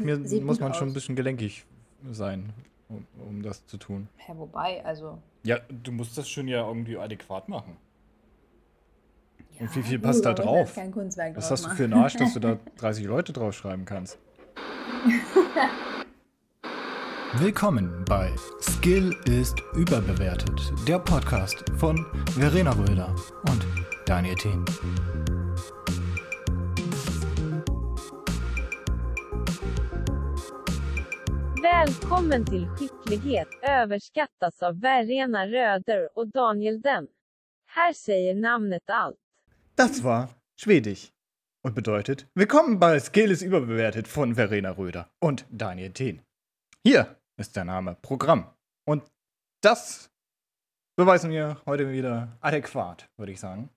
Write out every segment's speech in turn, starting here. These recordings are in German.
Mir Sieht muss man schon ein bisschen gelenkig sein, um, um das zu tun. Ja, wobei, also. Ja, du musst das schon ja irgendwie adäquat machen. Ja, Und wie viel passt da drauf? Was hast du für einen Arsch, dass du da 30 Leute draufschreiben kannst? Willkommen bei Skill ist überbewertet, der Podcast von Verena Röder und Daniel Thien. Välkommen till Skicklighet överskattas av Verena Röder och Daniel Den. Här säger namnet allt. Das war Schwedisch und bedeutet Willkommen bei Skill ist überbewertet von Verena Röder und Daniel Thien. Hier ist der Name Programm. Und das beweisen wir heute wieder adäquat, würde ich sagen.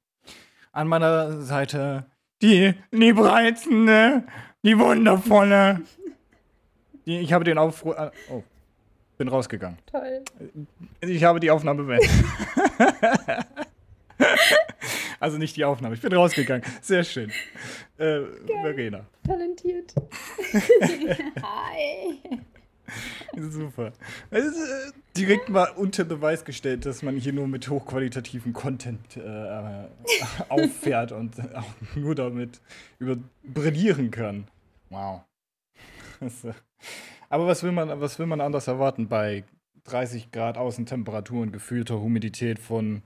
An meiner Seite die liebreizende, die wundervolle, ich habe den Aufruf. Äh, oh, bin rausgegangen. Toll. Ich habe die Aufnahme beendet. also nicht die Aufnahme, ich bin rausgegangen. Sehr schön. Äh, Verena. Talentiert. Hi. Super. Also, direkt mal unter Beweis gestellt, dass man hier nur mit hochqualitativen Content äh, auffährt und auch nur damit über brillieren kann. Wow. Aber was will man, was will man anders erwarten bei 30 Grad Außentemperatur und gefühlter Humidität von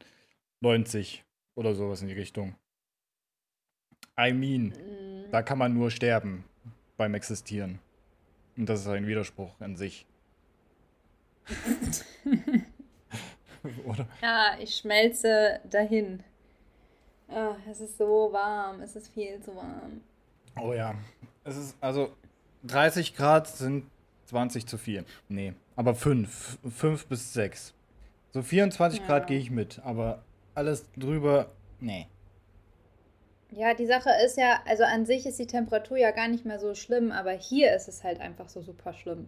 90 oder sowas in die Richtung? I mean, mm. da kann man nur sterben beim Existieren. Und das ist ein Widerspruch an sich. Oder? Ja, ich schmelze dahin. Oh, es ist so warm, es ist viel zu warm. Oh ja. Es ist, also, 30 Grad sind 20 zu viel. Nee, aber 5. 5 bis 6. So 24 ja. Grad gehe ich mit, aber alles drüber, nee. Ja, die Sache ist ja, also an sich ist die Temperatur ja gar nicht mehr so schlimm, aber hier ist es halt einfach so super schlimm.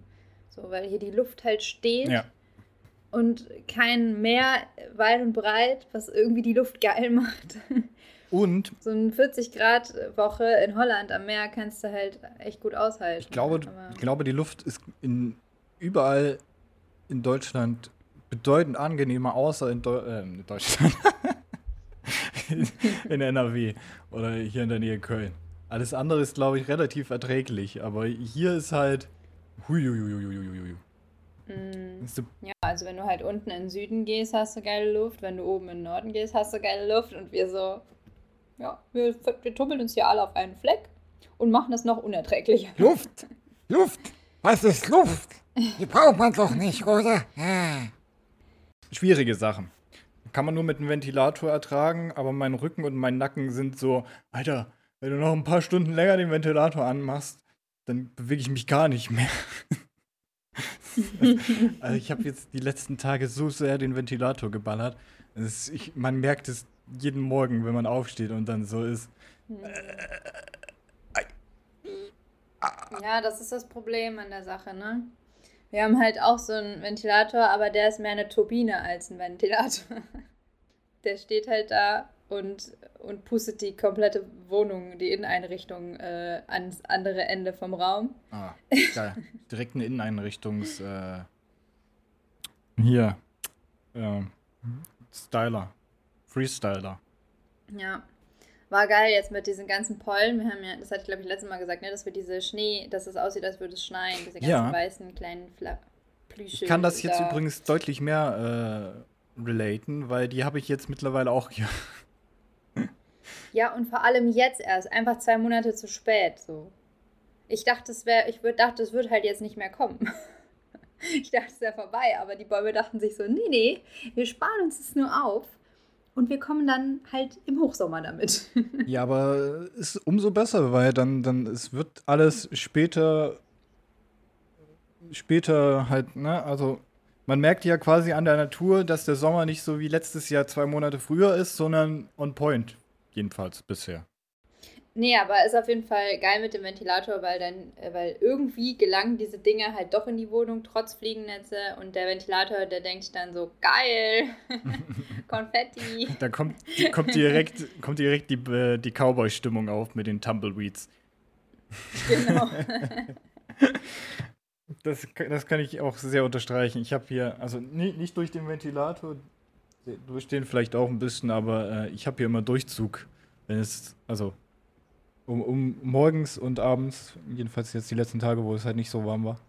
So, weil hier die Luft halt steht ja. und kein Meer weit und breit, was irgendwie die Luft geil macht. Und so eine 40 Grad Woche in Holland am Meer kannst du halt echt gut aushalten. Ich glaube, ich glaube die Luft ist in, überall in Deutschland bedeutend angenehmer, außer in, Deu äh, in Deutschland. in NRW oder hier in der Nähe Köln. Alles andere ist, glaube ich, relativ erträglich, aber hier ist halt. Mm, ja, also wenn du halt unten in den Süden gehst, hast du geile Luft. Wenn du oben in den Norden gehst, hast du geile Luft. Und wir so, ja, wir, wir tummeln uns hier alle auf einen Fleck und machen das noch unerträglicher. Luft! Luft! Was ist Luft? Die braucht man doch nicht, oder? Ja. Schwierige Sachen. Kann man nur mit einem Ventilator ertragen, aber mein Rücken und mein Nacken sind so, Alter, wenn du noch ein paar Stunden länger den Ventilator anmachst, dann bewege ich mich gar nicht mehr. also ich habe jetzt die letzten Tage so sehr den Ventilator geballert. Ist, ich, man merkt es jeden Morgen, wenn man aufsteht und dann so ist. Hm. Ja, das ist das Problem an der Sache, ne? Wir haben halt auch so einen Ventilator, aber der ist mehr eine Turbine als ein Ventilator. Der steht halt da und, und pustet die komplette Wohnung, die Inneneinrichtung äh, ans andere Ende vom Raum. Ah, geil. Direkt eine Inneneinrichtungs. Äh, hier. Äh, Styler. Freestyler. Ja. War geil jetzt mit diesen ganzen Pollen. Wir haben ja, das hatte ich glaube ich letztes Mal gesagt, ne, dass wir diese Schnee, dass es aussieht, als würde es schneien. Diese ganzen ja. weißen kleinen Fla Plüsche. Ich kann das jetzt da. übrigens deutlich mehr äh, relaten, weil die habe ich jetzt mittlerweile auch hier. ja, und vor allem jetzt erst. Einfach zwei Monate zu spät. So. Ich dachte, es wäre, ich würd, dachte, es wird halt jetzt nicht mehr kommen. ich dachte, es wäre vorbei, aber die Bäume dachten sich so, nee, nee, wir sparen uns das nur auf und wir kommen dann halt im Hochsommer damit. ja, aber ist umso besser, weil dann, dann es wird alles später, später halt, ne, also man merkt ja quasi an der Natur, dass der Sommer nicht so wie letztes Jahr zwei Monate früher ist, sondern on point. Jedenfalls bisher. Nee, aber ist auf jeden Fall geil mit dem Ventilator, weil dann, äh, weil irgendwie gelangen diese Dinge halt doch in die Wohnung, trotz Fliegennetze. Und der Ventilator, der denkt dann so, geil, Konfetti. da kommt, kommt direkt, kommt direkt die, äh, die Cowboy-Stimmung auf mit den Tumbleweeds. Genau. das, das kann ich auch sehr unterstreichen. Ich habe hier, also nicht, nicht durch den Ventilator, durch den vielleicht auch ein bisschen, aber äh, ich habe hier immer Durchzug, wenn es, also um, um morgens und abends, jedenfalls jetzt die letzten Tage, wo es halt nicht so warm war.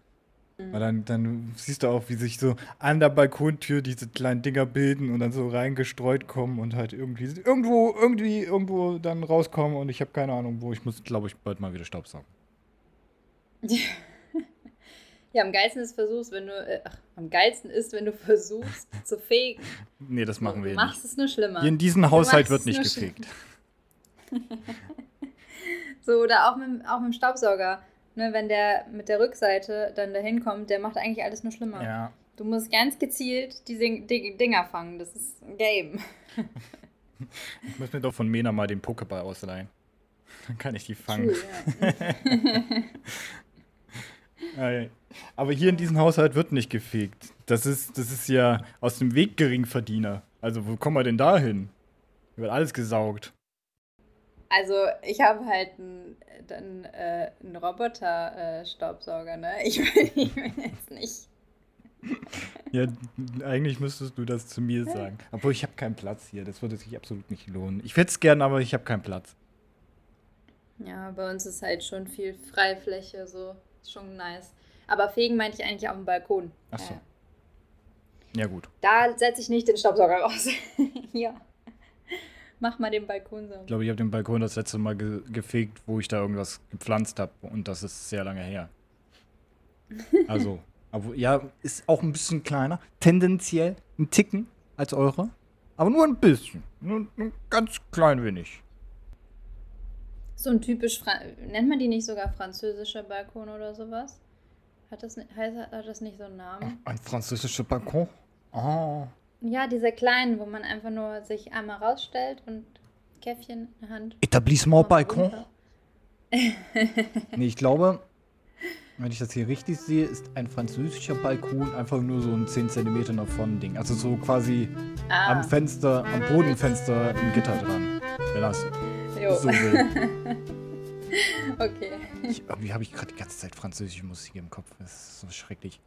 Mhm. Weil dann, dann siehst du auch, wie sich so an der Balkontür diese kleinen Dinger bilden und dann so reingestreut kommen und halt irgendwie irgendwo, irgendwie, irgendwo dann rauskommen und ich habe keine Ahnung, wo. Ich muss, glaube ich, bald mal wieder Staubsaugen. Ja, am geilsten ist versuchst, wenn du, äh, ach, am geilsten ist, wenn du versuchst zu fegen. Nee, das machen wir nicht. Du machst es nur schlimmer. In diesem Haushalt wird nicht gefegt. so, oder auch mit, auch mit dem Staubsauger. Ne, wenn der mit der Rückseite dann dahin kommt, der macht eigentlich alles nur schlimmer. Ja. Du musst ganz gezielt diese Dinger fangen. Das ist ein Game. ich muss mir doch von Mena mal den Pokéball ausleihen. Dann kann ich die fangen. Ja. Aber hier in diesem Haushalt wird nicht gefegt. Das ist, das ist ja aus dem Weg Geringverdiener. Also wo kommen wir denn da hin? Wird alles gesaugt. Also ich habe halt einen, einen, äh, einen Roboter-Staubsauger, ne? Ich will jetzt nicht. Ja, eigentlich müsstest du das zu mir sagen. Obwohl ich habe keinen Platz hier. Das würde sich absolut nicht lohnen. Ich hätte es gern, aber ich habe keinen Platz. Ja, bei uns ist halt schon viel Freifläche, so. Ist schon nice. Aber fegen meinte ich eigentlich auf dem Balkon. Ach so. Ja, gut. Da setze ich nicht den Staubsauger raus. ja. Mach mal den Balkon so. Ich glaube, ich habe den Balkon das letzte Mal ge gefegt, wo ich da irgendwas gepflanzt habe. Und das ist sehr lange her. Also, aber, ja, ist auch ein bisschen kleiner. Tendenziell ein Ticken als eure. Aber nur ein bisschen. Nur ein ganz klein wenig. So ein typisch, Fra nennt man die nicht sogar französischer Balkon oder sowas? Hat das, heißt, hat das nicht so einen Namen? Ein französischer Balkon? Oh. Ja, diese kleinen, wo man einfach nur sich einmal rausstellt und Käffchen in der Hand. Etablissement Balkon? nee, ich glaube, wenn ich das hier richtig sehe, ist ein französischer Balkon einfach nur so ein 10 cm nach vorne Ding. Also so quasi ah. am Fenster, am Bodenfenster ein Gitter dran. Wenn das jo. so will. okay. Ich, irgendwie habe ich gerade die ganze Zeit französische Musik im Kopf. Das ist so schrecklich.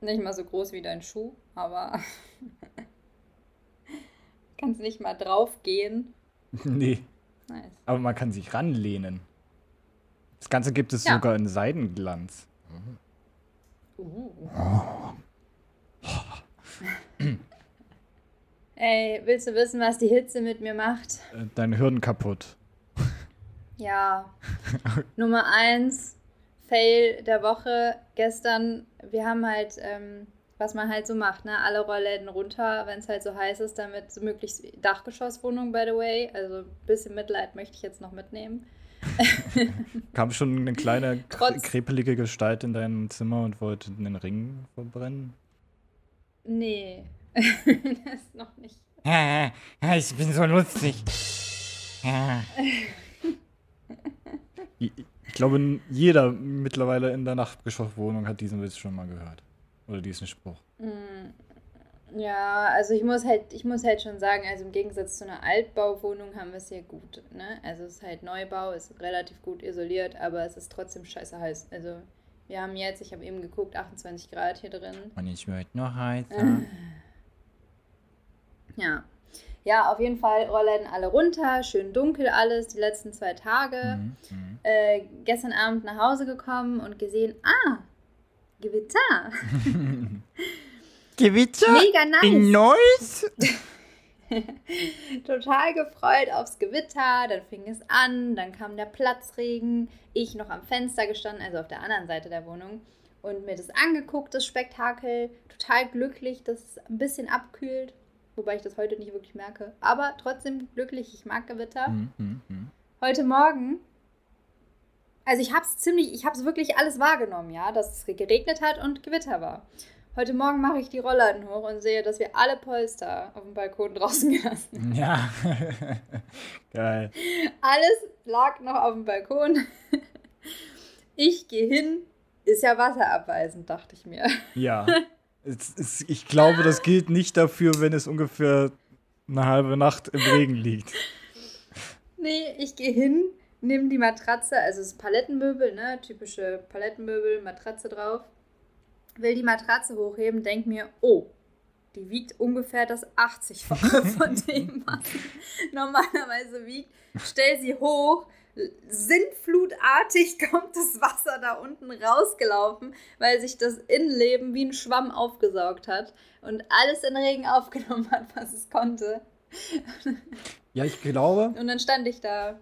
Nicht mal so groß wie dein Schuh, aber kannst nicht mal draufgehen. Nee. Nice. Aber man kann sich ranlehnen. Das Ganze gibt es ja. sogar in Seidenglanz. Uh. Oh. Ey, willst du wissen, was die Hitze mit mir macht? Äh, dein Hirn kaputt. Ja. Nummer eins, Fail der Woche. Gestern, wir haben halt, ähm, was man halt so macht, ne? Alle Rollläden runter, wenn es halt so heiß ist, damit so möglichst Dachgeschosswohnung, by the way. Also ein bisschen Mitleid möchte ich jetzt noch mitnehmen. Kam schon eine kleine Trotz krepelige Gestalt in deinem Zimmer und wollte den Ring verbrennen? Nee, das noch nicht. ich bin so lustig. ich glaube, jeder mittlerweile in der Nachtgeschosswohnung hat diesen Witz schon mal gehört. Oder diesen Spruch. Mm, ja, also ich muss halt, ich muss halt schon sagen, also im Gegensatz zu einer Altbauwohnung haben wir es hier gut. Ne? Also es ist halt Neubau, ist relativ gut isoliert, aber es ist trotzdem scheiße heiß. Also wir haben jetzt, ich habe eben geguckt, 28 Grad hier drin. Und ich wird nur heißer. ja. Ja, auf jeden Fall Rollläden alle runter, schön dunkel alles, die letzten zwei Tage. Mhm, mhm. äh, gestern Abend nach Hause gekommen und gesehen, ah, Gewitter. Gewitter? Mega nice. In Neuss? Total gefreut aufs Gewitter, dann fing es an, dann kam der Platzregen, ich noch am Fenster gestanden, also auf der anderen Seite der Wohnung und mir das angeguckt, das Spektakel, total glücklich, dass es ein bisschen abkühlt wobei ich das heute nicht wirklich merke. Aber trotzdem glücklich, ich mag Gewitter. Mm, mm, mm. Heute Morgen, also ich habe es ziemlich, ich habe es wirklich alles wahrgenommen, ja, dass es geregnet hat und Gewitter war. Heute Morgen mache ich die Rollladen hoch und sehe, dass wir alle Polster auf dem Balkon draußen gelassen haben. Ja, geil. Alles lag noch auf dem Balkon. Ich gehe hin, ist ja wasserabweisend, dachte ich mir. Ja. Es, ich glaube, das gilt nicht dafür, wenn es ungefähr eine halbe Nacht im Regen liegt. Nee, ich gehe hin, nimm die Matratze, also es ist Palettenmöbel, ne? Typische Palettenmöbel, Matratze drauf. Will die Matratze hochheben, denk mir, oh, die wiegt ungefähr das 80-fache von dem, was normalerweise wiegt. Stell sie hoch, sintflutartig kommt das Wasser da unten rausgelaufen, weil sich das Innenleben wie ein Schwamm aufgesaugt hat und alles in Regen aufgenommen hat, was es konnte. Ja, ich glaube. Und dann stand ich da,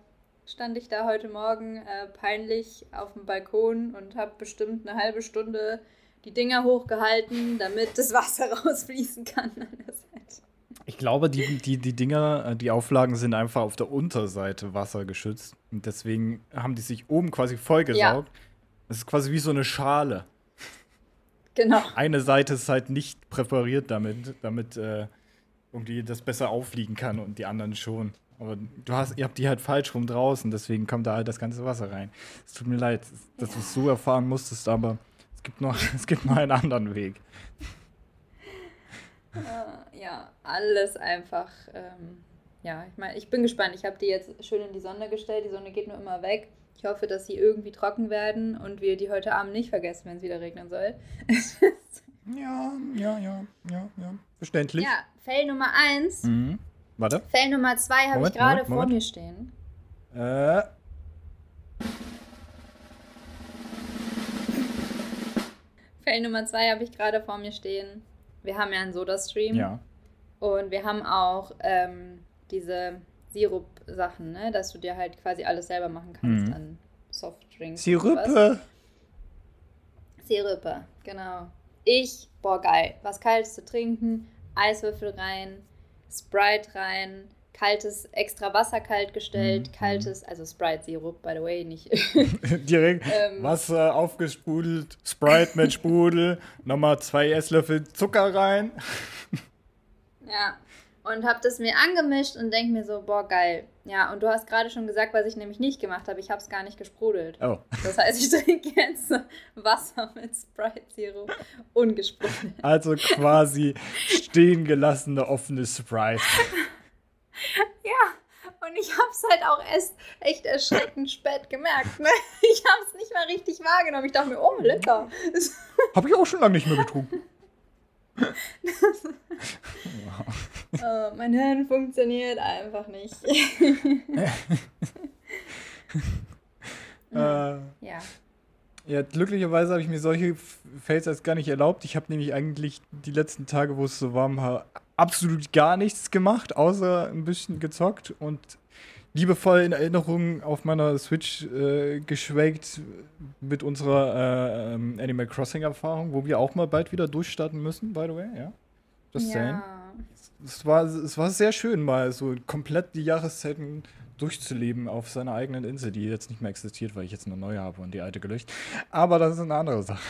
stand ich da heute Morgen äh, peinlich auf dem Balkon und habe bestimmt eine halbe Stunde die Dinger hochgehalten, damit das Wasser rausfließen kann an der Seite. Ich glaube, die, die, die Dinger, äh, die Auflagen sind einfach auf der Unterseite wassergeschützt. Und deswegen haben die sich oben quasi vollgesaugt. Es ja. ist quasi wie so eine Schale. Genau. Eine Seite ist halt nicht präpariert damit, damit äh, irgendwie das besser aufliegen kann und die anderen schon. Aber du hast, ihr habt die halt falsch rum draußen, deswegen kommt da halt das ganze Wasser rein. Es tut mir leid, dass du es so erfahren musstest, aber es gibt noch, es gibt noch einen anderen Weg. Äh, ja, alles einfach. Ähm, ja, ich meine, ich bin gespannt. Ich habe die jetzt schön in die Sonne gestellt. Die Sonne geht nur immer weg. Ich hoffe, dass sie irgendwie trocken werden und wir die heute Abend nicht vergessen, wenn es wieder regnen soll. ja, ja, ja, ja, ja. Verständlich. Ja, Fell Nummer 1. Mhm. Warte. Fell Nummer 2 habe ich gerade vor mir stehen. Äh. Fell Nummer 2 habe ich gerade vor mir stehen. Wir haben ja einen Soda-Stream. Ja. Und wir haben auch ähm, diese Sirup-Sachen, ne? dass du dir halt quasi alles selber machen kannst mhm. an Softdrinks. Sirupe. Sirupe, genau. Ich, boah, geil. Was Kaltes zu trinken, Eiswürfel rein, Sprite rein, kaltes, extra Wasser kalt gestellt, mhm. kaltes, also Sprite-Sirup, by the way, nicht. Direkt ähm, Wasser aufgesprudelt, Sprite mit Sprudel, nochmal zwei Esslöffel Zucker rein. ja, und hab das mir angemischt und denk mir so, boah, geil. Ja, und du hast gerade schon gesagt, was ich nämlich nicht gemacht habe. Ich habe es gar nicht gesprudelt. Oh. Das heißt, ich trinke jetzt Wasser mit Sprite-Sirup ungesprudelt. Also quasi stehen gelassene offene Sprite. Ja, und ich habe es halt auch erst echt erschreckend spät gemerkt. Ne? Ich habe es nicht mal richtig wahrgenommen. Ich dachte mir, oh, lecker. Habe ich auch schon lange nicht mehr getrunken. oh, mein Hirn funktioniert einfach nicht. äh, ja. Ja, glücklicherweise habe ich mir solche Fails als gar nicht erlaubt. Ich habe nämlich eigentlich die letzten Tage, wo es so warm war, absolut gar nichts gemacht, außer ein bisschen gezockt und liebevoll in Erinnerung auf meiner Switch äh, geschwelgt mit unserer äh, ähm, Animal Crossing Erfahrung, wo wir auch mal bald wieder durchstarten müssen, by the way, ja. Just ja. Es war, es war sehr schön, mal so komplett die Jahreszeiten durchzuleben auf seiner eigenen Insel, die jetzt nicht mehr existiert, weil ich jetzt eine neue habe und die alte gelöscht. Aber das ist eine andere Sache.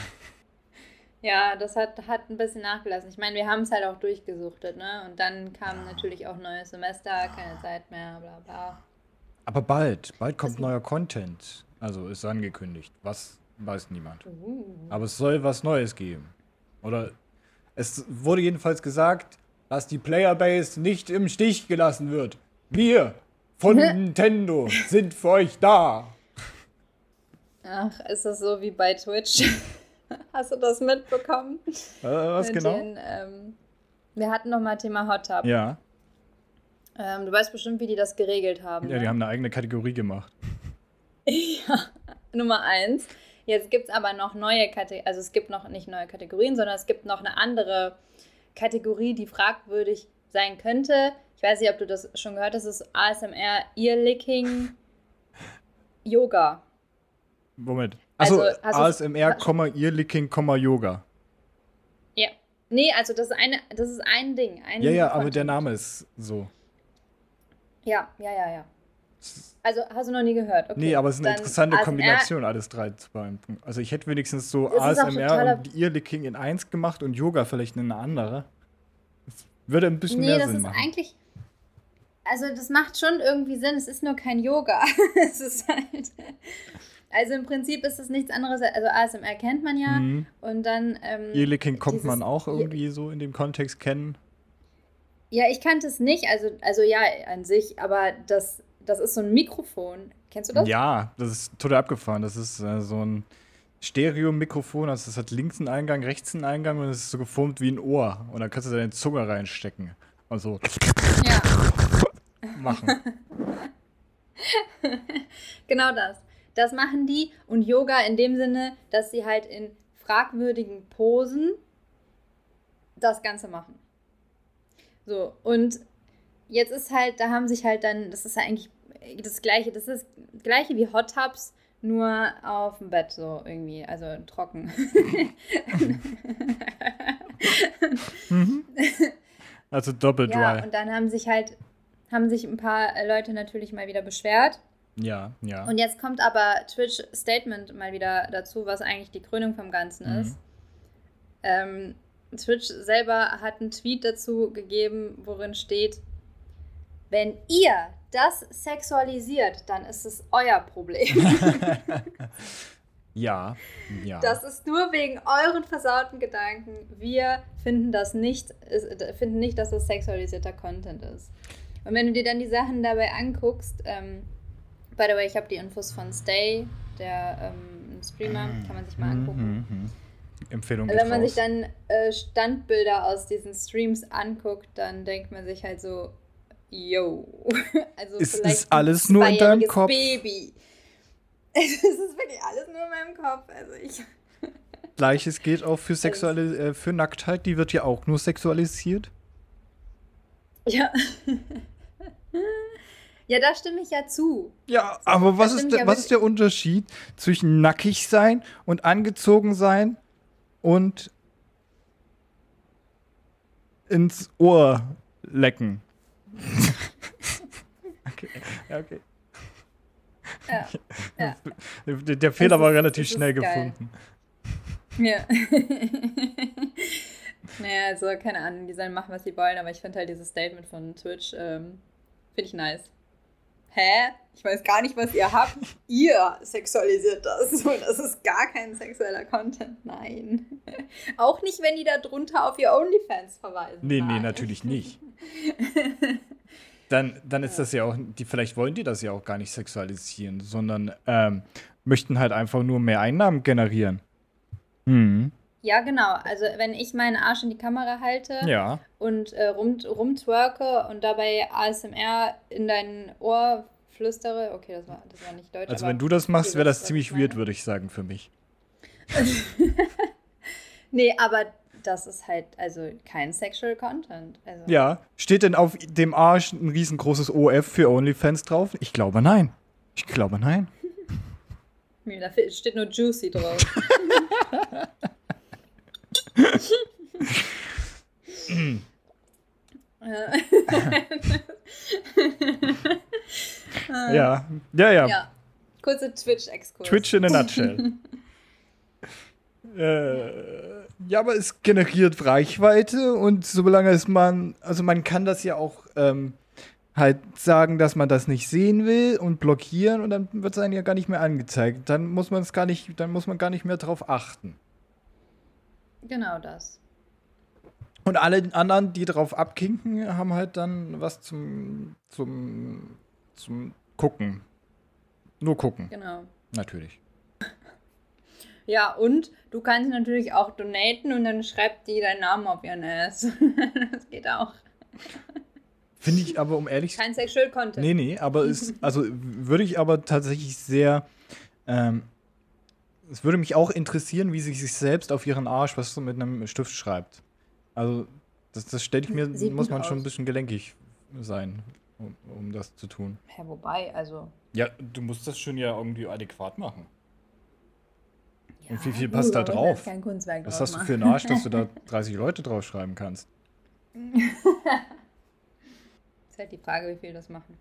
Ja, das hat, hat ein bisschen nachgelassen. Ich meine, wir haben es halt auch durchgesuchtet, ne? Und dann kam ja. natürlich auch neues Semester, keine Zeit mehr, bla bla. Aber bald, bald kommt neuer Content. Also ist angekündigt. Was weiß niemand. Uh. Aber es soll was Neues geben. Oder es wurde jedenfalls gesagt, dass die Playerbase nicht im Stich gelassen wird. Wir von Nintendo sind für euch da. Ach, ist das so wie bei Twitch? Hast du das mitbekommen? Äh, was Mit genau? Den, ähm, wir hatten noch mal Thema Hot Tub. Ja. Ähm, du weißt bestimmt, wie die das geregelt haben. Ja, ne? die haben eine eigene Kategorie gemacht. ja, Nummer eins. Jetzt gibt es aber noch neue Kategorien, also es gibt noch nicht neue Kategorien, sondern es gibt noch eine andere Kategorie, die fragwürdig sein könnte. Ich weiß nicht, ob du das schon gehört hast, das ist ASMR Ear Licking Yoga. Moment. Also, also ASMR, Earlicking, Yoga. Ja. Nee, also das ist, eine, das ist ein Ding. Ein ja, ja, Content. aber der Name ist so. Ja, ja, ja, ja. Also hast du noch nie gehört? Okay, nee, aber es ist eine interessante ASMR Kombination, alles drei zu beimpunkt. Also ich hätte wenigstens so ASMR und Earlicking in eins gemacht und Yoga vielleicht in eine andere. Das würde ein bisschen nee, mehr Sinn machen. Nee, das ist eigentlich. Also das macht schon irgendwie Sinn, es ist nur kein Yoga. es ist halt. Also im Prinzip ist es nichts anderes, also ASMR kennt man ja mhm. und dann. Ähm, Earlicking kommt man auch irgendwie so in dem Kontext kennen. Ja, ich kannte es nicht, also, also ja, an sich, aber das, das ist so ein Mikrofon Kennst du das? Ja, das ist total abgefahren. Das ist äh, so ein Stereo-Mikrofon, also das hat links einen Eingang, rechts einen Eingang und es ist so geformt wie ein Ohr. Und da kannst du deine Zunge reinstecken. Und so Ja. machen. genau das. Das machen die und Yoga in dem Sinne, dass sie halt in fragwürdigen Posen das Ganze machen. So, und jetzt ist halt, da haben sich halt dann, das ist ja eigentlich das gleiche, das ist das gleiche wie Hot Tubs, nur auf dem Bett so irgendwie, also trocken. Mhm. Also doppelt ja, dry. und dann haben sich halt, haben sich ein paar Leute natürlich mal wieder beschwert. Ja, ja. Und jetzt kommt aber Twitch Statement mal wieder dazu, was eigentlich die Krönung vom Ganzen Mhm. ist. Ähm, Twitch selber hat einen Tweet dazu gegeben, worin steht, wenn ihr das sexualisiert, dann ist es euer Problem. ja, ja. Das ist nur wegen euren versauten Gedanken. Wir finden das nicht, finden nicht, dass das sexualisierter Content ist. Und wenn du dir dann die Sachen dabei anguckst, ähm, by the way, ich habe die Infos von Stay, der ähm, Streamer, kann man sich mal angucken. Mhm, mhm. Empfehlung Also wenn man raus. sich dann äh, Standbilder aus diesen Streams anguckt, dann denkt man sich halt so, yo. Also Ist- vielleicht ist alles nur in deinem Kopf? Baby. Es ist wirklich alles nur in meinem Kopf. Also ich. Gleiches geht auch für sexuelle, äh, für Nacktheit, die wird ja auch nur sexualisiert. Ja. Ja, da stimme ich ja zu. Ja, aber was, ist, der, was ist der Unterschied zwischen nackig sein und angezogen sein und ins Ohr lecken? okay, ja, okay. Ja. ja. Der, der Fehler war relativ schnell geil. gefunden. Ja. naja, also keine Ahnung, die sollen machen, was sie wollen, aber ich finde halt dieses Statement von Twitch, ähm, finde ich nice. Hä? Ich weiß gar nicht, was ihr habt. ihr sexualisiert das. So, das ist gar kein sexueller Content. Nein. Auch nicht, wenn die da drunter auf ihr OnlyFans verweisen. Nee, nee, Nein. natürlich nicht. Dann, dann ist das ja auch, die, vielleicht wollen die das ja auch gar nicht sexualisieren, sondern ähm, möchten halt einfach nur mehr Einnahmen generieren. Mhm. Ja, genau. Also, wenn ich meinen Arsch in die Kamera halte Ja. und äh, rum, rumtwerke und dabei ASMR in dein Ohr flüstere. Okay, das war, das war nicht deutsch. Also wenn du das machst, wäre das ziemlich weird, würde ich sagen, für mich. Nee, aber das ist halt also kein Sexual Content. Also, Ja. Steht denn auf dem Arsch ein riesengroßes OF für OnlyFans drauf? Ich glaube nein. Ich glaube nein. Da steht nur Juicy drauf. Ja. Ja, ja. ja. Kurze Twitch-Exkurs. Twitch in a nutshell. äh, ja, aber es generiert Reichweite und solange es man, also man kann das ja auch ähm, halt sagen, dass man das nicht sehen will und blockieren und dann wird es einem ja gar nicht mehr angezeigt. Dann muss man es gar nicht, dann muss man gar nicht mehr drauf achten. Genau das. Und alle anderen, die drauf abkinken, haben halt dann was zum, zum, zum Gucken. Nur gucken, Genau. natürlich. Ja, und du kannst natürlich auch donaten und dann schreibt die deinen Namen auf ihren Ass. das geht auch. Finde ich aber, um ehrlich Kein Sexual Content. Nee, nee, aber es, also würde ich aber tatsächlich sehr, ähm, es würde mich auch interessieren, wie sie sich selbst auf ihren Arsch was so mit einem Stift schreibt. Also, das, das stelle ich mir, Sieht muss man schon ein bisschen gelenkig sein, um, um das zu tun. Ja, wobei, also. Ja, du musst das schon ja irgendwie adäquat machen. Ja, Und wie viel passt da drauf? Kein Kunstwerk Was hast du für einen Arsch, dass du da 30 Leute draufschreiben kannst? Ist halt die Frage, wie viel das machen.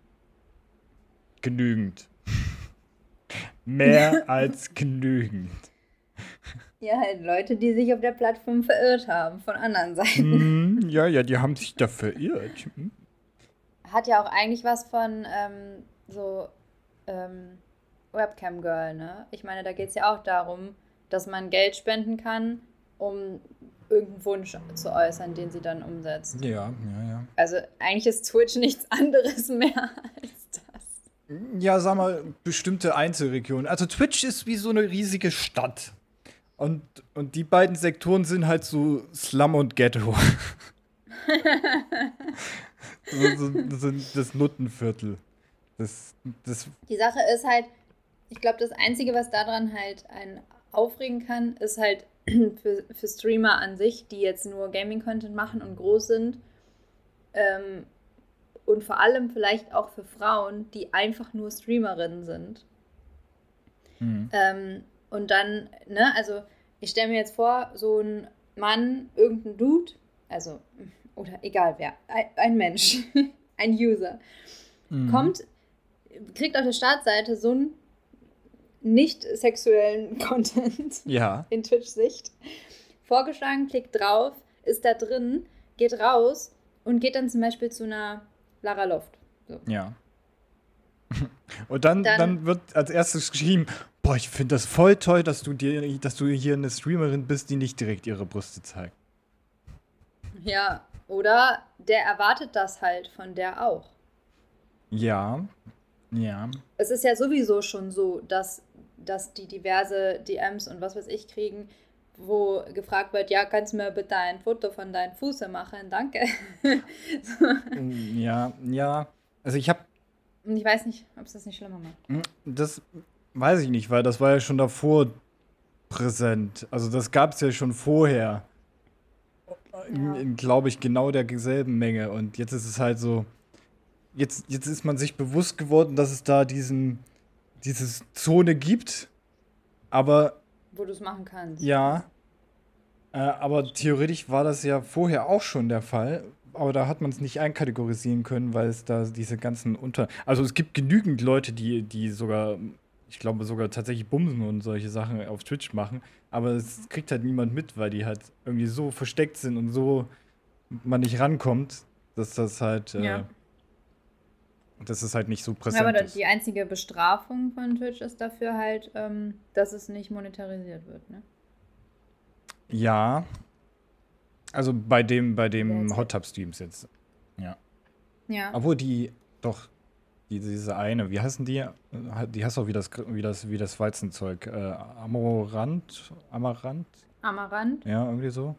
Genügend. Mehr als genügend. Ja, halt Leute, die sich auf der Plattform verirrt haben von anderen Seiten. Hm, ja, ja, die haben sich da verirrt. Hm. Hat ja auch eigentlich was von ähm, so ähm, Webcam Girl, ne? Ich meine, da geht es ja auch darum, dass man Geld spenden kann, um irgendeinen Wunsch zu äußern, den sie dann umsetzt. Ja, ja, ja. Also eigentlich ist Twitch nichts anderes mehr als. Ja, sag mal, bestimmte Einzelregionen. Also Twitch ist wie so eine riesige Stadt. Und, und die beiden Sektoren sind halt so Slum und Ghetto. so, so, das Nuttenviertel. Das, das die Sache ist halt, ich glaube, das Einzige, was daran halt einen aufregen kann, ist halt für, für Streamer an sich, die jetzt nur Gaming-Content machen und groß sind. Ähm, und vor allem vielleicht auch für Frauen, die einfach nur Streamerinnen sind. Mhm. Ähm, und dann, ne, also ich stelle mir jetzt vor, so ein Mann, irgendein Dude, also, oder egal wer, ein, Mensch, ein User, mhm. kommt, kriegt auf der Startseite so einen nicht sexuellen Content ja. in Twitch-Sicht vorgeschlagen, klickt drauf, ist da drin, geht raus und geht dann zum Beispiel zu einer Lara Loft. So. Ja. Und dann, dann, dann, wird als erstes geschrieben, boah, ich finde das voll toll, dass du dir, dass du hier eine Streamerin bist, die nicht direkt ihre Brüste zeigt. Ja, oder der erwartet das halt von der auch. Ja, ja. Es ist ja sowieso schon so, dass, dass die diverse DMs und was weiß ich kriegen, wo gefragt wird, ja, kannst du mir bitte ein Foto von deinen Füßen machen? Danke. Mm, ja, ja. Also ich habe. Ich weiß nicht, ob es das nicht schlimmer macht. Mm, das weiß ich nicht, weil das war ja schon davor präsent. Also das gab es ja schon vorher. Ja. In, glaube ich, genau derselben Menge. Und jetzt ist es halt so. Jetzt, jetzt ist man sich bewusst geworden, dass es da diesen, diese Zone gibt. Aber wo du es machen kannst. Ja. Äh, aber theoretisch war das ja vorher auch schon der Fall. Aber da hat man es nicht einkategorisieren können, weil es da diese ganzen Unter. Also es gibt genügend Leute, die, die sogar, ich glaube sogar tatsächlich Bumsen und solche Sachen auf Twitch machen. Aber es kriegt halt niemand mit, weil die halt irgendwie so versteckt sind und so man nicht rankommt, dass das halt. Äh, ja. Das ist halt nicht so präsent. Ja, aber die einzige Bestrafung von Twitch ist dafür halt, ähm, dass es nicht monetarisiert wird, ne? Ja. Also bei dem, bei dem Hot Tub Streams jetzt. Ja. Ja. Obwohl die, doch, die, diese eine, wie heißen die? Die heißt auch wie das, wie das, wie das Weizenzeug. Äh, Amorant? Amaranth? Amaranth? Ja, irgendwie so.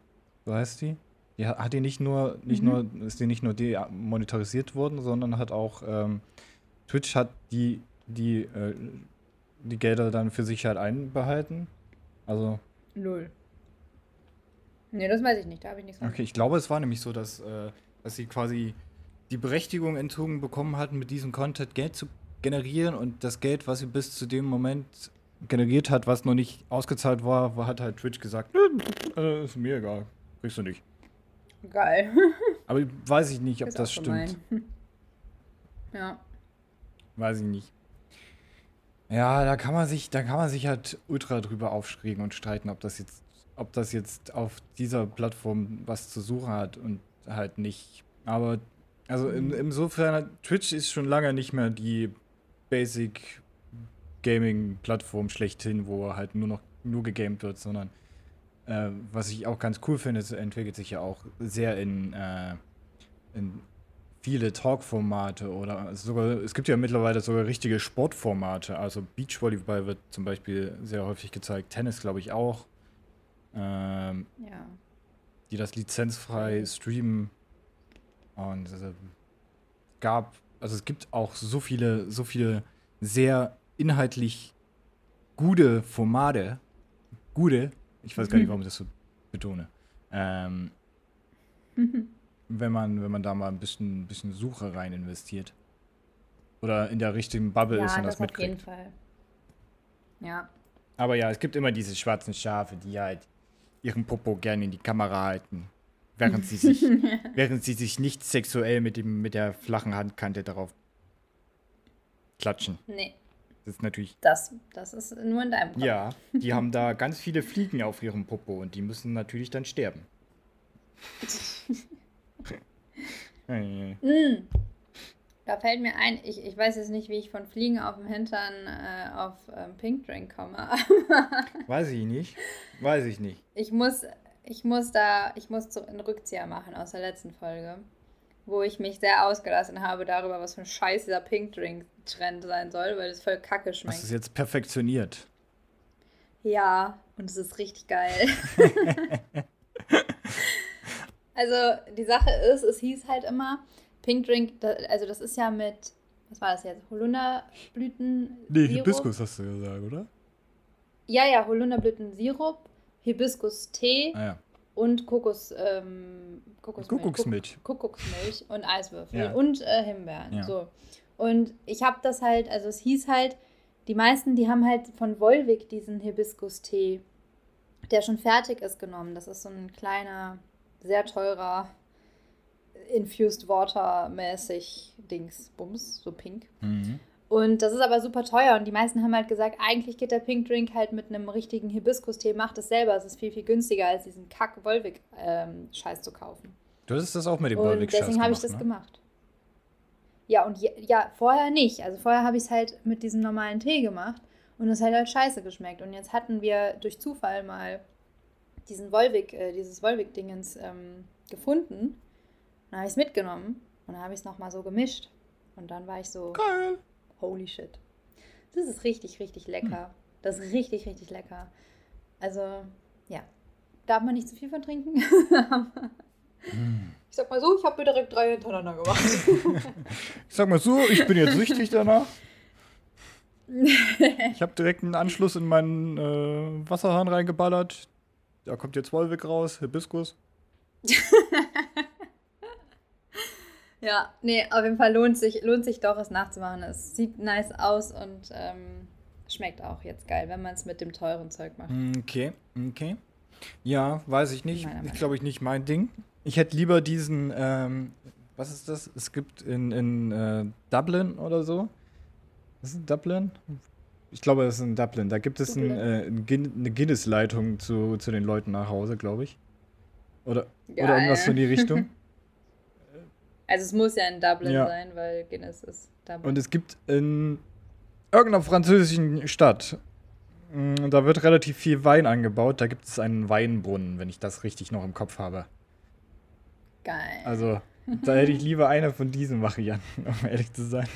So heißt die. Die hat die nicht nur, nicht mhm. nur, ist die nicht nur demonetarisiert worden, sondern hat auch ähm, Twitch hat die, die, äh, die Gelder dann für sich halt einbehalten. Also. Null. Nee, das weiß ich nicht, da habe ich nichts Okay, ich glaube, es war nämlich so, dass, äh, dass sie quasi die Berechtigung entzogen bekommen hatten, mit diesem Content Geld zu generieren und das Geld, was sie bis zu dem Moment generiert hat, was noch nicht ausgezahlt war, hat halt Twitch gesagt, äh, ist mir egal, kriegst du nicht. Geil. Aber weiß ich nicht, ob das stimmt. Ja. Weiß ich nicht. Ja, da kann man sich, da kann man sich halt ultra drüber aufschrägen und streiten, ob das jetzt, ob das jetzt auf dieser Plattform was zu suchen hat und halt nicht. Aber also in, mhm. insofern, Twitch ist schon lange nicht mehr die Basic Gaming Plattform schlechthin, wo halt nur noch nur gegamed wird, sondern äh, was ich auch ganz cool finde, es entwickelt sich ja auch sehr in, äh, in viele Talk-Formate oder sogar, es gibt ja mittlerweile sogar richtige Sportformate. Also Beachvolleyball wird zum Beispiel sehr häufig gezeigt, Tennis glaube ich auch. Ähm, ja. Die das lizenzfrei streamen. Und es gab, also es gibt auch so viele, so viele sehr inhaltlich gute Formate, gute, ich weiß gar nicht, warum ich das so betone. Ähm, wenn, man, wenn man da mal ein bisschen, bisschen Suche rein investiert. Oder in der richtigen Bubble ja, ist und das, das mitkriegt. Auf jeden Fall. Ja. Aber ja, es gibt immer diese schwarzen Schafe, die halt ihren Popo gerne in die Kamera halten. Während sie sich, während sie sich nicht sexuell mit, dem, mit der flachen Handkante darauf klatschen. Nee. Das ist natürlich. Das, das ist nur in deinem Kopf. Ja, die haben da ganz viele Fliegen auf ihrem Popo und die müssen natürlich dann sterben. mm. Da fällt mir ein, ich, ich weiß jetzt nicht, wie ich von Fliegen auf dem Hintern äh, auf ähm, Pink Drink komme. weiß ich nicht. Weiß ich nicht. Ich muss, ich muss da, ich muss einen Rückzieher machen aus der letzten Folge, wo ich mich sehr ausgelassen habe darüber, was für ein Scheiß dieser Pink Drink Trend sein soll, weil es voll kacke schmeckt. Das ist jetzt perfektioniert. Ja, und es ist richtig geil. also die Sache ist, es hieß halt immer, Pink Drink, also das ist ja mit, was war das jetzt, Holunderblüten. Nee, Hibiskus hast du gesagt, oder? Ja, ja, Holunderblütensirup, Hibiskus-Tee ah, ja. Und Kokos, ähm, Kokosmilch. Kuckucksmilch. Kuckucksmilch und Eiswürfel Ja. und äh, Himbeeren. Ja. So. Und ich habe das halt, also es hieß halt, die meisten, die haben halt von Volvic diesen Hibiskus-Tee, der schon fertig ist, genommen. Das ist so ein kleiner, sehr teurer, infused water mäßig Dings, Bums, so pink. Mhm. Und das ist aber super teuer und die meisten haben halt gesagt, eigentlich geht der Pink Drink halt mit einem richtigen Hibiskus-Tee, macht es selber. Es ist viel, viel günstiger, als diesen Kack-Volvic-Scheiß zu kaufen. Du hattest das auch mit dem Volvic deswegen habe ich das gemacht. Ja, und je, ja, vorher nicht. Also vorher habe ich es halt mit diesem normalen Tee gemacht und es hat halt scheiße geschmeckt. Und jetzt hatten wir durch Zufall mal diesen Volvic, äh, dieses Volvic-Dingens ähm, gefunden. Dann habe ich es mitgenommen und dann habe ich es nochmal so gemischt. Und dann war ich so, Geil. Holy shit. Das ist richtig, richtig lecker. Das ist richtig, richtig lecker. Also, ja. Darf man nicht zu viel von trinken? Ich sag mal so, ich habe mir direkt drei hintereinander gemacht. Ich sag mal so, ich bin jetzt süchtig danach. Ich habe direkt einen Anschluss in meinen äh, Wasserhahn reingeballert. Da kommt jetzt Wolwig raus, Hibiskus. ja, nee, auf jeden Fall lohnt sich, lohnt sich doch, es nachzumachen. Es sieht nice aus und ähm, schmeckt auch jetzt geil, wenn man es mit dem teuren Zeug macht. Okay, okay. Ja, weiß ich nicht. Ich glaube ich nicht mein Ding. Ich hätte lieber diesen, ähm, was ist das? Es gibt in, in äh, Dublin oder so. Was ist Dublin? Ich glaube, das ist in Dublin. Da gibt es ein, äh, ein Guin eine Guinness-Leitung zu, zu den Leuten nach Hause, glaube ich. Oder, oder irgendwas so in die Richtung. Also es muss ja in Dublin Ja. sein, weil Guinness ist Dublin. Und es gibt in irgendeiner französischen Stadt, mh, da wird relativ viel Wein angebaut. Da gibt es einen Weinbrunnen, wenn ich das richtig noch im Kopf habe. geil. Also, da hätte ich lieber eine von diesen Varianten, um ehrlich zu sein.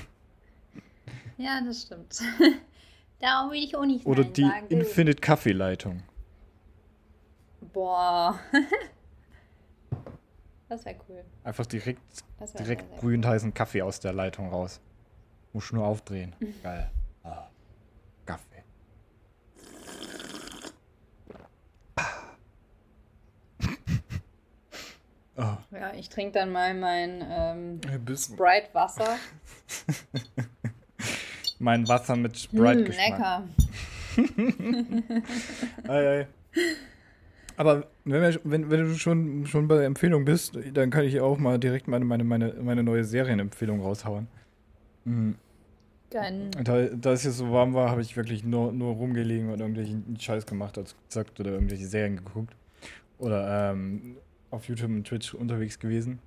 ja, das stimmt. Darum will ich auch nicht Oder die sagen. Infinite Kaffeeleitung. Boah. das wäre cool. Einfach direkt, direkt sehr, sehr brühend heißen Kaffee aus der Leitung raus. Muss nur aufdrehen. Geil. Ah, Kaffee. Ah. cool. Ja, ich trinke dann mal mein ähm, Sprite-Wasser. mein Wasser mit Mm, Sprite-Geschmack. lecker. Ei, ei. Aber wenn, wir, wenn, wenn du schon, schon bei der Empfehlung bist, dann kann ich auch mal direkt meine, meine, meine, meine neue Serienempfehlung raushauen. Mhm. Da, da es hier so warm war, habe ich wirklich nur, nur rumgelegen und irgendwelchen Scheiß gemacht, als gezockt oder irgendwelche Serien geguckt. Oder ähm, auf YouTube und Twitch unterwegs gewesen.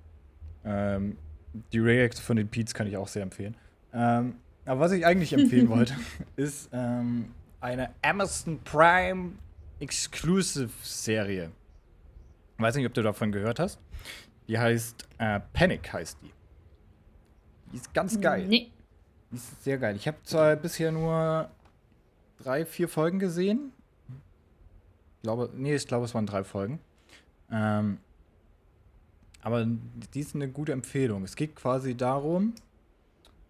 Ähm, die Reacts von den Peets kann ich auch sehr empfehlen. Ähm, aber was ich eigentlich empfehlen wollte, ist ähm, eine Amazon Prime Exclusive Serie. Weiß nicht, ob du davon gehört hast. Die heißt äh, Panic heißt die. Die ist ganz geil. Nee. Die ist sehr geil. Ich habe zwar bisher nur drei, vier Folgen gesehen. Ich glaube, nee, ich glaube, es waren drei Folgen. Ähm, aber die ist eine gute Empfehlung. Es geht quasi darum,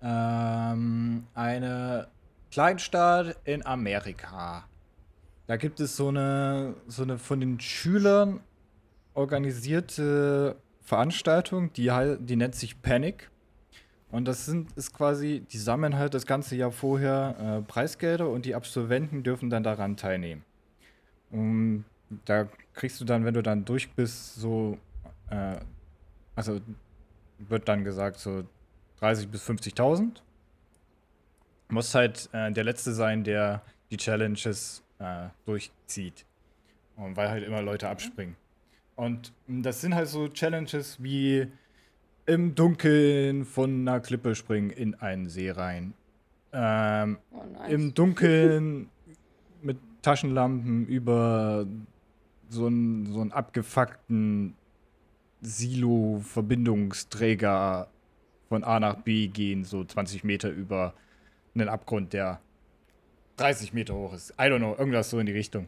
ähm, eine Kleinstadt in Amerika. Da gibt es so eine, so eine von den Schülern organisierte Veranstaltung, die, die nennt sich Panic. Und das sind, ist quasi, die sammeln halt das ganze Jahr vorher äh, Preisgelder und die Absolventen dürfen dann daran teilnehmen. Und da kriegst du dann, wenn du dann durch bist, so, äh, also wird dann gesagt, so 30 bis 50.000. Muss halt äh, der Letzte sein, der die Challenges äh, durchzieht. Und weil halt immer Leute abspringen. Und das sind halt so Challenges wie im Dunkeln von einer Klippe springen in einen See rein. Ähm, Oh, nice. Im Dunkeln mit Taschenlampen über so einen, so einen abgefuckten Silo-Verbindungsträger von A nach B gehen, so 20 Meter über einen Abgrund, der 30 Meter hoch ist. I don't know, irgendwas so in die Richtung.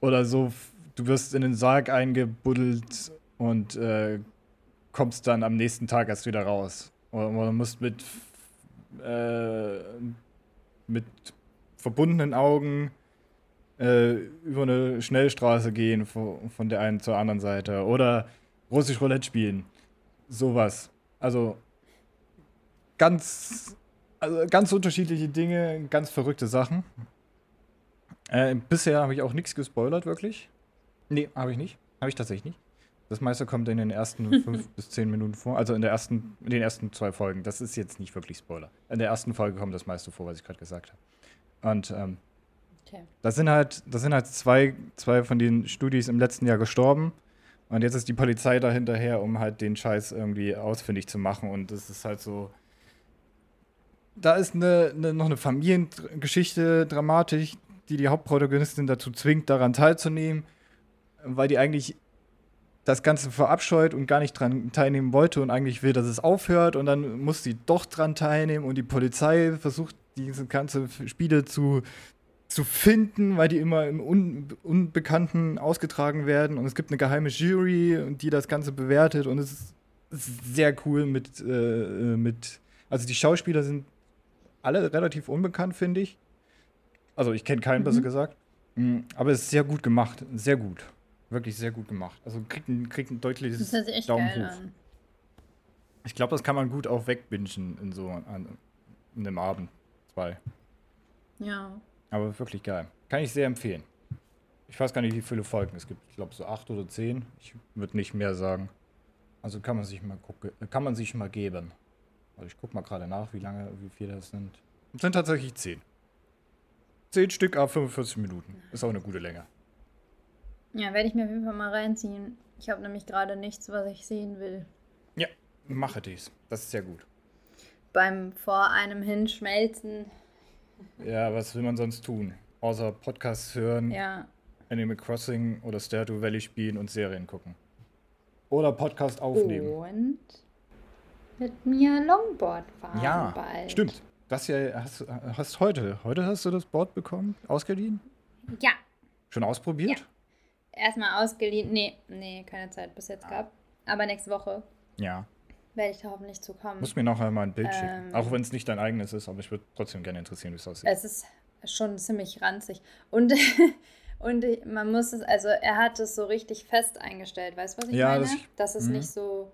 Oder so, du wirst in den Sarg eingebuddelt und äh, kommst dann am nächsten Tag erst wieder raus. Oder man musst mit, äh, mit verbundenen Augen äh, über eine Schnellstraße gehen von, von der einen zur anderen Seite. Oder russisch Roulette spielen. Sowas. Also ganz, also ganz unterschiedliche Dinge, ganz verrückte Sachen. Äh, bisher habe ich auch nichts gespoilert, wirklich. Nee, habe ich nicht. Habe ich tatsächlich nicht. Das meiste kommt in den ersten fünf bis zehn Minuten vor. Also in, der ersten, in den ersten zwei Folgen. Das ist jetzt nicht wirklich Spoiler. In der ersten Folge kommt das meiste vor, was ich gerade gesagt habe. Und ähm, okay. das sind halt, das sind halt zwei, zwei von den Studis im letzten Jahr gestorben. Und jetzt ist die Polizei da hinterher, um halt den Scheiß irgendwie ausfindig zu machen. Und das ist halt so. Da ist eine, eine, noch eine Familiengeschichte dramatisch, die die Hauptprotagonistin dazu zwingt, daran teilzunehmen, weil die eigentlich das Ganze verabscheut und gar nicht dran teilnehmen wollte und eigentlich will, dass es aufhört und dann muss sie doch dran teilnehmen und die Polizei versucht, diese ganze Spiele zu, zu finden, weil die immer im Un Unbekannten ausgetragen werden und es gibt eine geheime Jury, die das Ganze bewertet und es ist sehr cool mit, äh, mit also die Schauspieler sind alle relativ unbekannt, finde ich. Also ich kenne keinen, mhm. besser gesagt. Mm, aber es ist sehr gut gemacht, sehr gut. Wirklich sehr gut gemacht. Also kriegt ein, kriegt ein deutliches das echt Daumen hoch. An. Ich glaube, das kann man gut auch wegbingen in so an, in einem Abend. Zwei. Ja. Aber wirklich geil. Kann ich sehr empfehlen. Ich weiß gar nicht, wie viele Folgen es gibt. Ich glaube so acht oder zehn. Ich würde nicht mehr sagen. Also kann man sich mal gucken, kann man sich mal geben. Also ich gucke mal gerade nach, wie lange, wie viele das sind. Es sind tatsächlich zehn. Zehn Stück ab 45 Minuten. Ist auch eine gute Länge. Ja, werde ich mir auf jeden Fall mal reinziehen. Ich habe nämlich gerade nichts, was ich sehen will. Ja, mache dies. Das ist sehr gut. Beim vor einem Hinschmelzen. Ja, was will man sonst tun? Außer Podcasts hören, ja. Animal Crossing oder Stardew Valley spielen und Serien gucken. Oder Podcast aufnehmen. Und mit mir Longboard fahren ja, bald. stimmt. Das ja hast, hast heute. Heute hast du das Board bekommen? Ausgeliehen? Ja. Schon ausprobiert? Ja erstmal ausgeliehen. Nee, nee, keine Zeit bis jetzt gehabt. Aber nächste Woche. Ja. Werde ich da hoffentlich zu kommen. Muss mir noch einmal ein Bild ähm, schicken. Auch wenn es nicht dein eigenes ist, aber ich würde trotzdem gerne interessieren, wie es aussieht. Es ist schon ziemlich ranzig. Und, und man muss es, also er hat es so richtig fest eingestellt. Weißt du, was ich ja, meine? Das, Dass es mh. nicht so,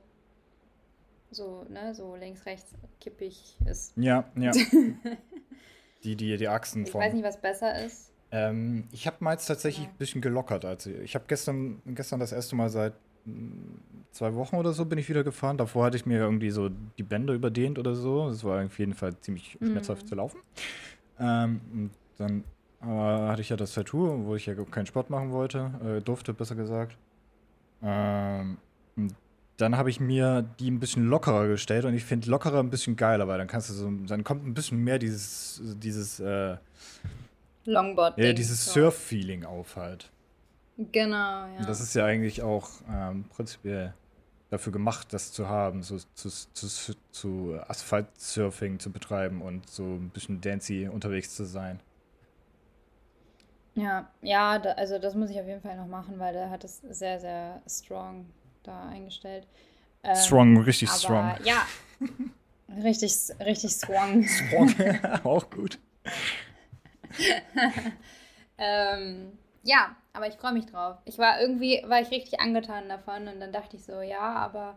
so, ne, so links, rechts kippig ist. Ja, ja. die, die, die Achsen Ich weiß nicht, was besser ist. Ähm, ich habe meins tatsächlich ein bisschen gelockert. Also ich habe gestern, gestern das erste Mal seit mm, zwei Wochen oder so bin ich wieder gefahren. Davor hatte ich mir irgendwie so die Bänder überdehnt oder so. Das war auf jeden Fall ziemlich mhm. schmerzhaft zu laufen. Ähm, dann äh, hatte ich ja das Tattoo, wo ich ja keinen Sport machen wollte, äh, durfte, besser gesagt. Ähm, dann habe ich mir die ein bisschen lockerer gestellt und ich finde lockerer ein bisschen geiler, weil dann kannst du so, dann kommt ein bisschen mehr dieses, dieses äh, Longboard. Ja, dieses so. Surf-Feeling auf halt. Genau, ja. Und das ist ja eigentlich auch ähm, prinzipiell dafür gemacht, das zu haben, so zu, zu, zu Asphalt-Surfing zu betreiben und so ein bisschen dancy unterwegs zu sein. Ja, ja, da, also das muss ich auf jeden Fall noch machen, weil der hat es sehr, sehr strong da eingestellt. Ähm, strong, richtig aber, strong. Ja, richtig, richtig strong. Strong, auch gut. ähm, ja, aber ich freue mich drauf. Ich war irgendwie, war ich richtig angetan davon und dann dachte ich so, ja, aber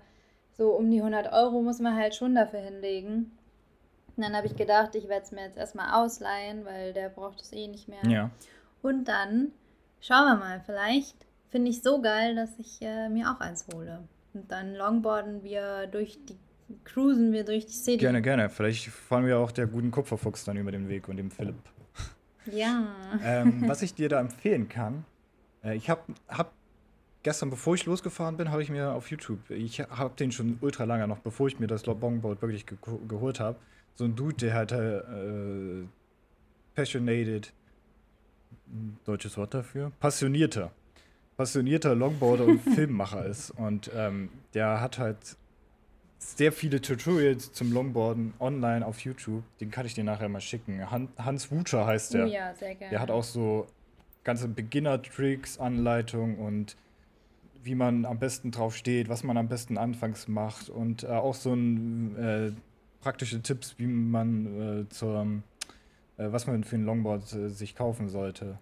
so um die 100 Euro muss man halt schon dafür hinlegen. Und dann habe ich gedacht, ich werde es mir jetzt erstmal ausleihen, weil der braucht es eh nicht mehr. Ja. Und dann schauen wir mal, vielleicht finde ich so geil, dass ich äh, mir auch eins hole. Und dann longboarden wir durch die, cruisen wir durch die City. Gerne, gerne. Vielleicht fahren wir auch der guten Kupferfuchs dann über den Weg und dem Philipp. Ja. Ähm, was ich dir da empfehlen kann, äh, ich habe hab gestern, bevor ich losgefahren bin, habe ich mir auf YouTube, ich habe den schon ultra lange noch, bevor ich mir das Longboard wirklich ge geholt habe, so ein Dude, der halt äh, passionated, deutsches Wort dafür, passionierter, passionierter Longboarder und Filmmacher ist. Und ähm, der hat halt sehr viele Tutorials zum Longboarden online auf YouTube. Den kann ich dir nachher mal schicken. Han Hans Wutscher heißt der. Oh ja, sehr gerne. Der hat auch so ganze Beginner-Tricks, Anleitung und wie man am besten drauf steht, was man am besten anfangs macht und äh, auch so ein äh, praktische Tipps, wie man äh, zur, äh, was man für ein Longboard äh, sich kaufen sollte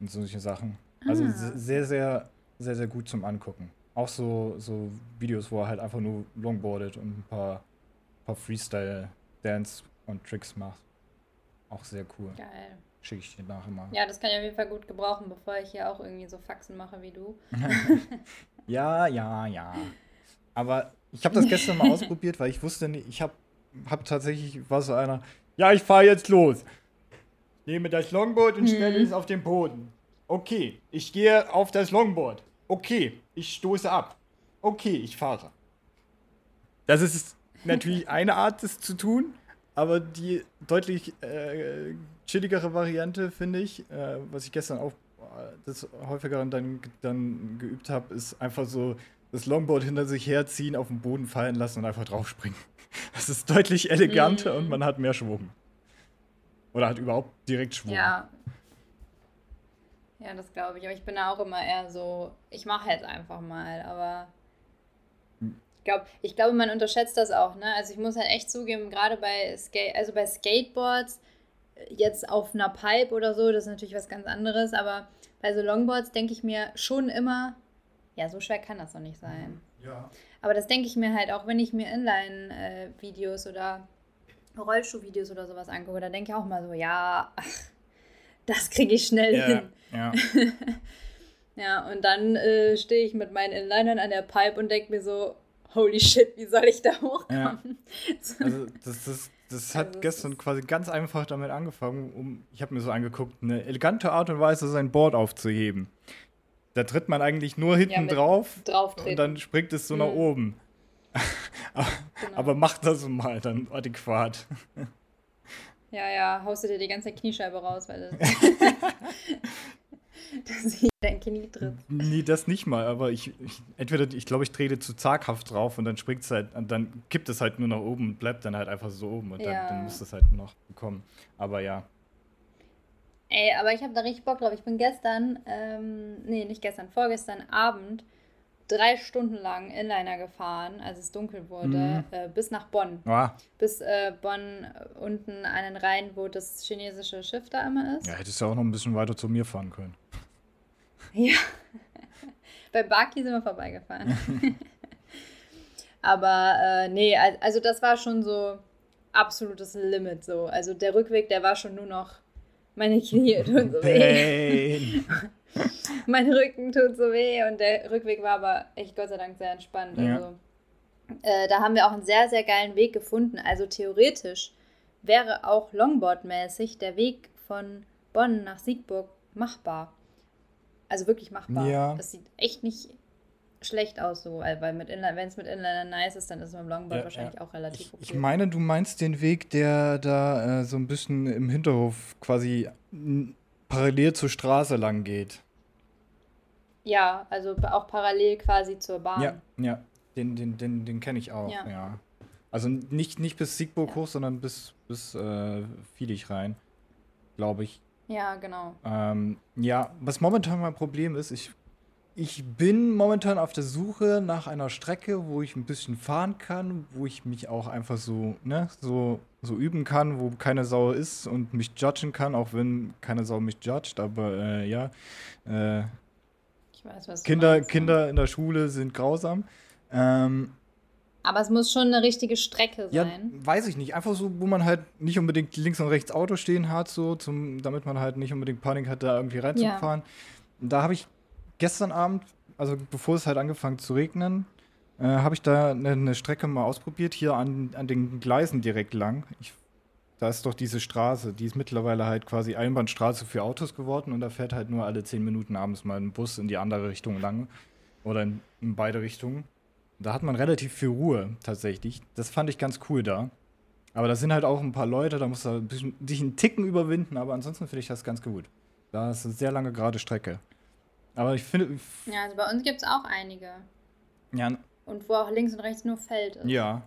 und solche Sachen. Also Ah. sehr, sehr, sehr, sehr gut zum Angucken. Auch so, so Videos, wo er halt einfach nur longboardet und ein paar, paar Freestyle-Dance und Tricks macht. Auch sehr cool. Geil. Schicke ich dir nachher mal. Ja, das kann ich auf jeden Fall gut gebrauchen, bevor ich hier auch irgendwie so Faxen mache wie du. Ja, ja, ja. Aber ich habe das gestern mal ausprobiert, weil ich wusste nicht, ich habe hab tatsächlich, war so einer, ja, ich fahre jetzt los. Nehme das Longboard und stelle Mhm. es auf den Boden. Okay, ich gehe auf das Longboard. Okay, ich stoße ab. Okay, ich fahre. Das ist natürlich eine Art, das zu tun, aber die deutlich äh, chilligere Variante, finde ich, äh, was ich gestern auch äh, das häufiger dann, dann geübt habe, ist einfach so das Longboard hinter sich herziehen, auf den Boden fallen lassen und einfach draufspringen. Das ist deutlich eleganter Mhm. und man hat mehr Schwung. Oder hat überhaupt direkt Schwung. Ja. Ja, das glaube ich. Aber ich bin da auch immer eher so, ich mache jetzt einfach mal, aber ich glaube, ich glaube, man unterschätzt das auch, ne? Also ich muss halt echt zugeben, gerade bei Skate, also bei Skateboards, äh, jetzt auf einer Pipe oder so, das ist natürlich was ganz anderes, aber bei so Longboards denke ich mir schon immer, ja, so schwer kann das doch nicht sein. Ja. Aber das denke ich mir halt auch, wenn ich mir Inline-Videos oder Rollschuh-Videos oder sowas angucke, da denke ich auch mal so, ja, ach, das kriege ich schnell Ja, hin. Ja. Ja, und dann äh, stehe ich mit meinen Inlinern an der Pipe und denke mir so, holy shit, wie soll ich da hochkommen? Also das, das, das hat Also es gestern quasi ganz einfach damit angefangen, um, ich habe mir so angeguckt, eine elegante Art und Weise, sein Board aufzuheben. Da tritt man eigentlich nur hinten mit drauf und dann springt es so nach Mhm. oben. aber, Genau. aber macht das mal dann adäquat. Ja, ja, haust du dir die ganze Kniescheibe raus, weil das. dass sich dein Knie tritt. Nee, das nicht mal, aber ich, ich entweder, ich glaube, ich trete zu zaghaft drauf und dann springt es halt, und dann kippt es halt nur nach oben und bleibt dann halt einfach so oben und Ja. dann, dann muss es halt noch bekommen. Aber ja. Ey, aber ich habe da richtig Bock drauf. Ich bin gestern, ähm, nee, nicht gestern, vorgestern Abend drei Stunden lang Inliner gefahren, als es dunkel wurde, Mhm. äh, bis nach Bonn. Ah, Bis äh, Bonn unten einen rein, wo das chinesische Schiff da immer ist. ja, hättest du auch noch ein bisschen weiter zu mir fahren können. Ja. Bei Baki sind wir vorbeigefahren. Aber äh, nee, al- also das war schon so absolutes Limit so. Also der Rückweg, der war schon nur noch meine Knie tun so weh. Mein Rücken tut so weh und der Rückweg war aber echt Gott sei Dank sehr entspannt. Ja. Also äh, da haben wir auch einen sehr, sehr geilen Weg gefunden. Also theoretisch wäre auch Longboard-mäßig der Weg von Bonn nach Siegburg machbar. Also wirklich machbar. Ja. Das sieht echt nicht schlecht aus so, weil mit Inline, wenn es mit Inliner nice ist, dann ist es mit dem Longboard Ja, wahrscheinlich ja. auch relativ Ich, okay. ich meine, du meinst den Weg, der da äh, so ein bisschen im Hinterhof quasi parallel zur Straße lang geht. ja, also auch parallel quasi zur Bahn. Ja, ja. Den, den, den, den kenne ich auch, Ja. ja. Also nicht, nicht bis Siegburg Ja. hoch, sondern bis, bis äh, Viedig rein, glaube ich. Ja, genau. Ähm, ja, was momentan mein Problem ist, ich, ich bin momentan auf der Suche nach einer Strecke, wo ich ein bisschen fahren kann, wo ich mich auch einfach so, ne, so, so üben kann, wo keine Sau ist und mich judgen kann, auch wenn keine Sau mich judgt, aber äh, ja. Äh, Ich weiß, Kinder, meinst, ja. Kinder in der Schule sind grausam. Ähm, Aber es muss schon eine richtige Strecke Ja, sein. weiß ich nicht. Einfach so, wo man halt nicht unbedingt links und rechts Auto stehen hat, so, zum, damit man halt nicht unbedingt Panik hat, da irgendwie reinzufahren. Und Da habe ich gestern Abend, also bevor es halt angefangen zu regnen, äh, habe ich da eine, eine Strecke mal ausprobiert, hier an, an den Gleisen direkt lang. Ich, da ist doch diese Straße, die ist mittlerweile halt quasi Einbahnstraße für Autos geworden und da fährt halt nur alle zehn Minuten abends mal ein Bus in die andere Richtung lang oder in, in beide Richtungen. Da hat man relativ viel Ruhe tatsächlich. Das fand ich ganz cool da. Aber da sind halt auch ein paar Leute, da musst du ein bisschen, dich einen Ticken überwinden, aber ansonsten finde ich das ganz gut. Da ist eine sehr lange gerade Strecke. Aber ich finde. Ja, also bei uns gibt es auch einige. Ja. Und wo auch links und rechts nur Feld ist. Ja.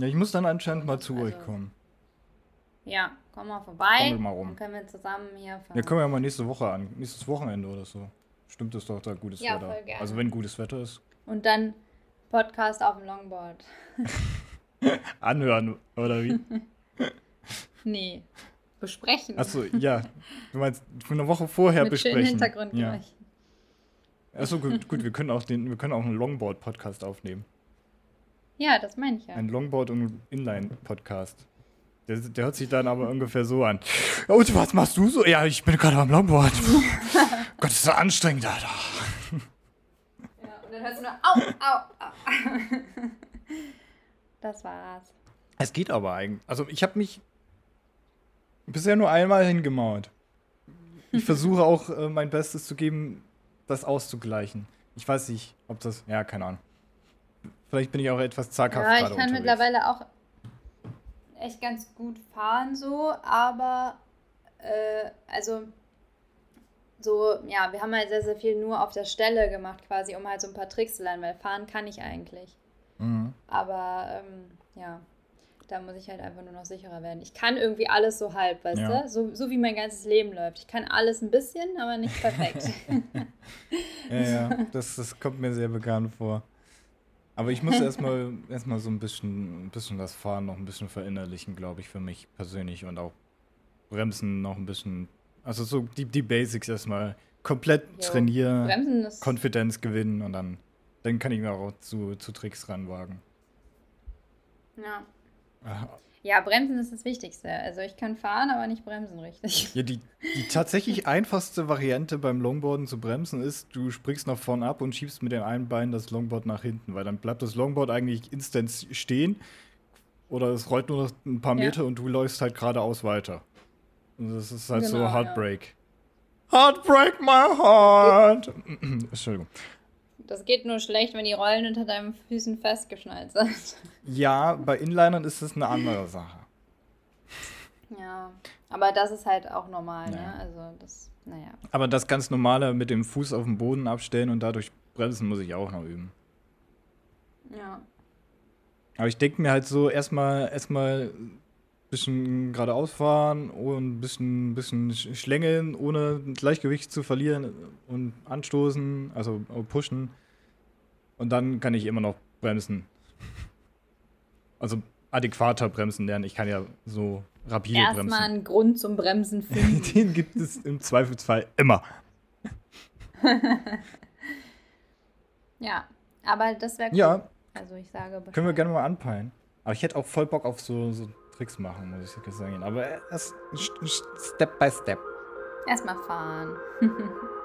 Ja, ich muss dann anscheinend mal zu Also- euch kommen. Ja, komm mal vorbei. Komm mal rum. Dann können wir zusammen hier fahren. Ja, können wir ja mal nächste Woche an. Nächstes Wochenende oder so. Stimmt es doch da gutes Ja, Wetter. voll gerne. Also wenn gutes Wetter ist. Und dann Podcast auf dem Longboard. Anhören, oder wie? Nee. Besprechen. Achso, ja. Du meinst für eine Woche vorher Mit schönen besprechen. Ja. Achso, gut, gut, wir können auch den, wir können auch einen Longboard-Podcast aufnehmen. Ja, das meine ich ja. Ein Longboard- und Inline-Podcast. Der, der hört sich dann aber ungefähr so an. Und was machst du so? Ja, ich bin gerade am Longboard. Gott, ist so anstrengend, Alter. Ja, und dann hörst du nur au, au, au. Das war's. Es geht aber eigentlich. Also ich habe mich bisher nur einmal hingemauert. Ich versuche auch äh, mein Bestes zu geben, das auszugleichen. Ich weiß nicht, ob das. Ja, keine Ahnung. Vielleicht bin ich auch etwas zaghaft Ja, ich kann unterwegs. mittlerweile auch echt ganz gut fahren so, aber äh, also so, ja, wir haben halt sehr, sehr viel nur auf der Stelle gemacht quasi, um halt so ein paar Tricks zu lernen, weil fahren kann ich eigentlich. Mhm. Aber ähm, ja, da muss ich halt einfach nur noch sicherer werden. Ich kann irgendwie alles so halb, weißt Ja. du? So, so wie mein ganzes Leben läuft. Ich kann alles ein bisschen, aber nicht perfekt. Ja, ja, das, das kommt mir sehr bekannt vor. Aber ich muss erstmal erstmal so ein bisschen, ein bisschen das Fahren noch ein bisschen verinnerlichen, glaube ich, für mich persönlich und auch Bremsen noch ein bisschen. Also so die, die Basics erstmal komplett Jo, trainieren, Bremsen. Konfidenz gewinnen und dann, dann kann ich mir auch zu, zu Tricks ranwagen. Ja. Ah, ja, Bremsen ist das Wichtigste. Also ich kann fahren, aber nicht bremsen richtig. Ja, die, die tatsächlich einfachste Variante beim Longboarden zu bremsen ist, du springst nach vorn ab und schiebst mit dem einen Bein das Longboard nach hinten, weil dann bleibt das Longboard eigentlich instant stehen oder es rollt nur noch ein paar Ja. Meter und du läufst halt geradeaus weiter. Und das ist halt so Genau, ja. Heartbreak. Heartbreak my heart. Entschuldigung. Das geht nur schlecht, wenn die Rollen unter deinen Füßen festgeschnallt sind. Ja, bei Inlinern ist es eine andere Sache. Ja, aber das ist halt auch normal, Ja. ne? Also das, naja. Aber das ganz normale mit dem Fuß auf dem Boden abstellen und dadurch bremsen muss ich auch noch üben. Ja. Aber ich denke mir halt so, erstmal erstmal bisschen geradeaus fahren und ein bisschen, bisschen sch- schlängeln, ohne Gleichgewicht zu verlieren und anstoßen, also pushen. Und dann kann ich immer noch bremsen. Also adäquater bremsen lernen. Ich kann ja so rapide Erstmal bremsen. einen Grund zum Bremsen finden. Den gibt es im Zweifelsfall immer. ja, aber das wäre cool. Ja, Also ich sage Bescheid. können wir gerne mal anpeilen. Aber ich hätte auch voll Bock auf so, so Tricks machen, muss ich sagen. Aber erst Step by Step. Erstmal fahren.